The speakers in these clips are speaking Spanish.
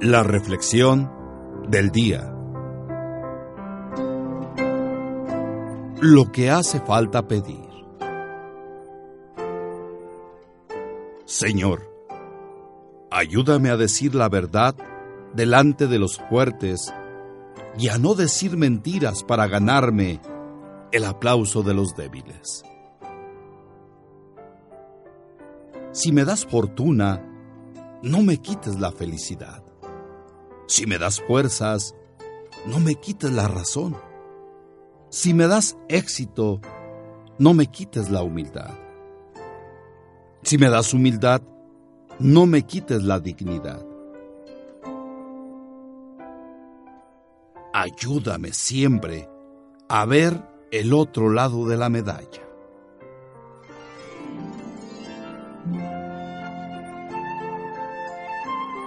La reflexión del día. Lo que hace falta pedir. Señor, ayúdame a decir la verdad delante de los fuertes y a no decir mentiras para ganarme el aplauso de los débiles. Si me das fortuna, no me quites la felicidad. Si me das fuerzas, no me quites la razón. Si me das éxito, no me quites la humildad. Si me das humildad, no me quites la dignidad. Ayúdame siempre a ver el otro lado de la medalla.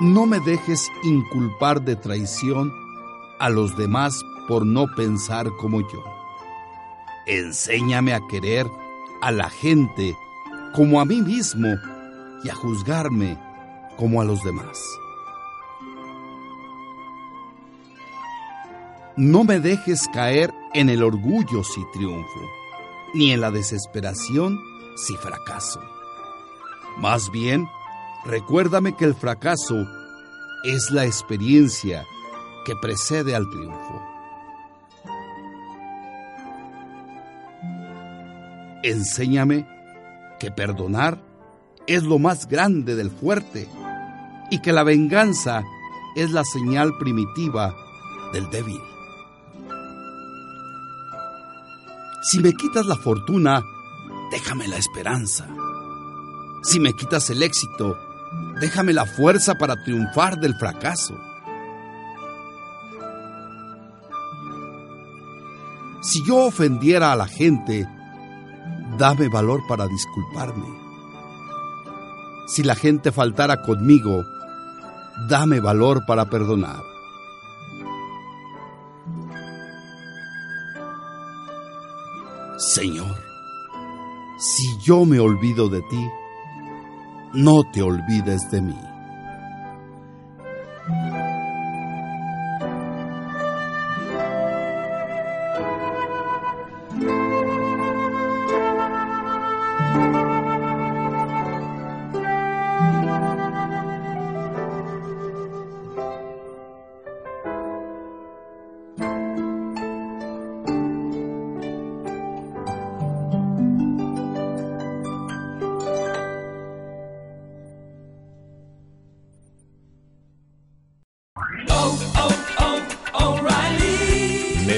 No me dejes inculpar de traición a los demás por no pensar como yo. Enséñame a querer a la gente como a mí mismo y a juzgarme como a los demás. No me dejes caer en el orgullo si triunfo, ni en la desesperación si fracaso. Más bien, Recuérdame que el fracaso es la experiencia que precede al triunfo. Enséñame que perdonar es lo más grande del fuerte y que la venganza es la señal primitiva del débil. Si me quitas la fortuna, déjame la esperanza. Si me quitas el éxito, Déjame la fuerza para triunfar del fracaso. Si yo ofendiera a la gente, dame valor para disculparme. Si la gente faltara conmigo, dame valor para perdonar. Señor, si yo me olvido de ti, no te olvides de mí.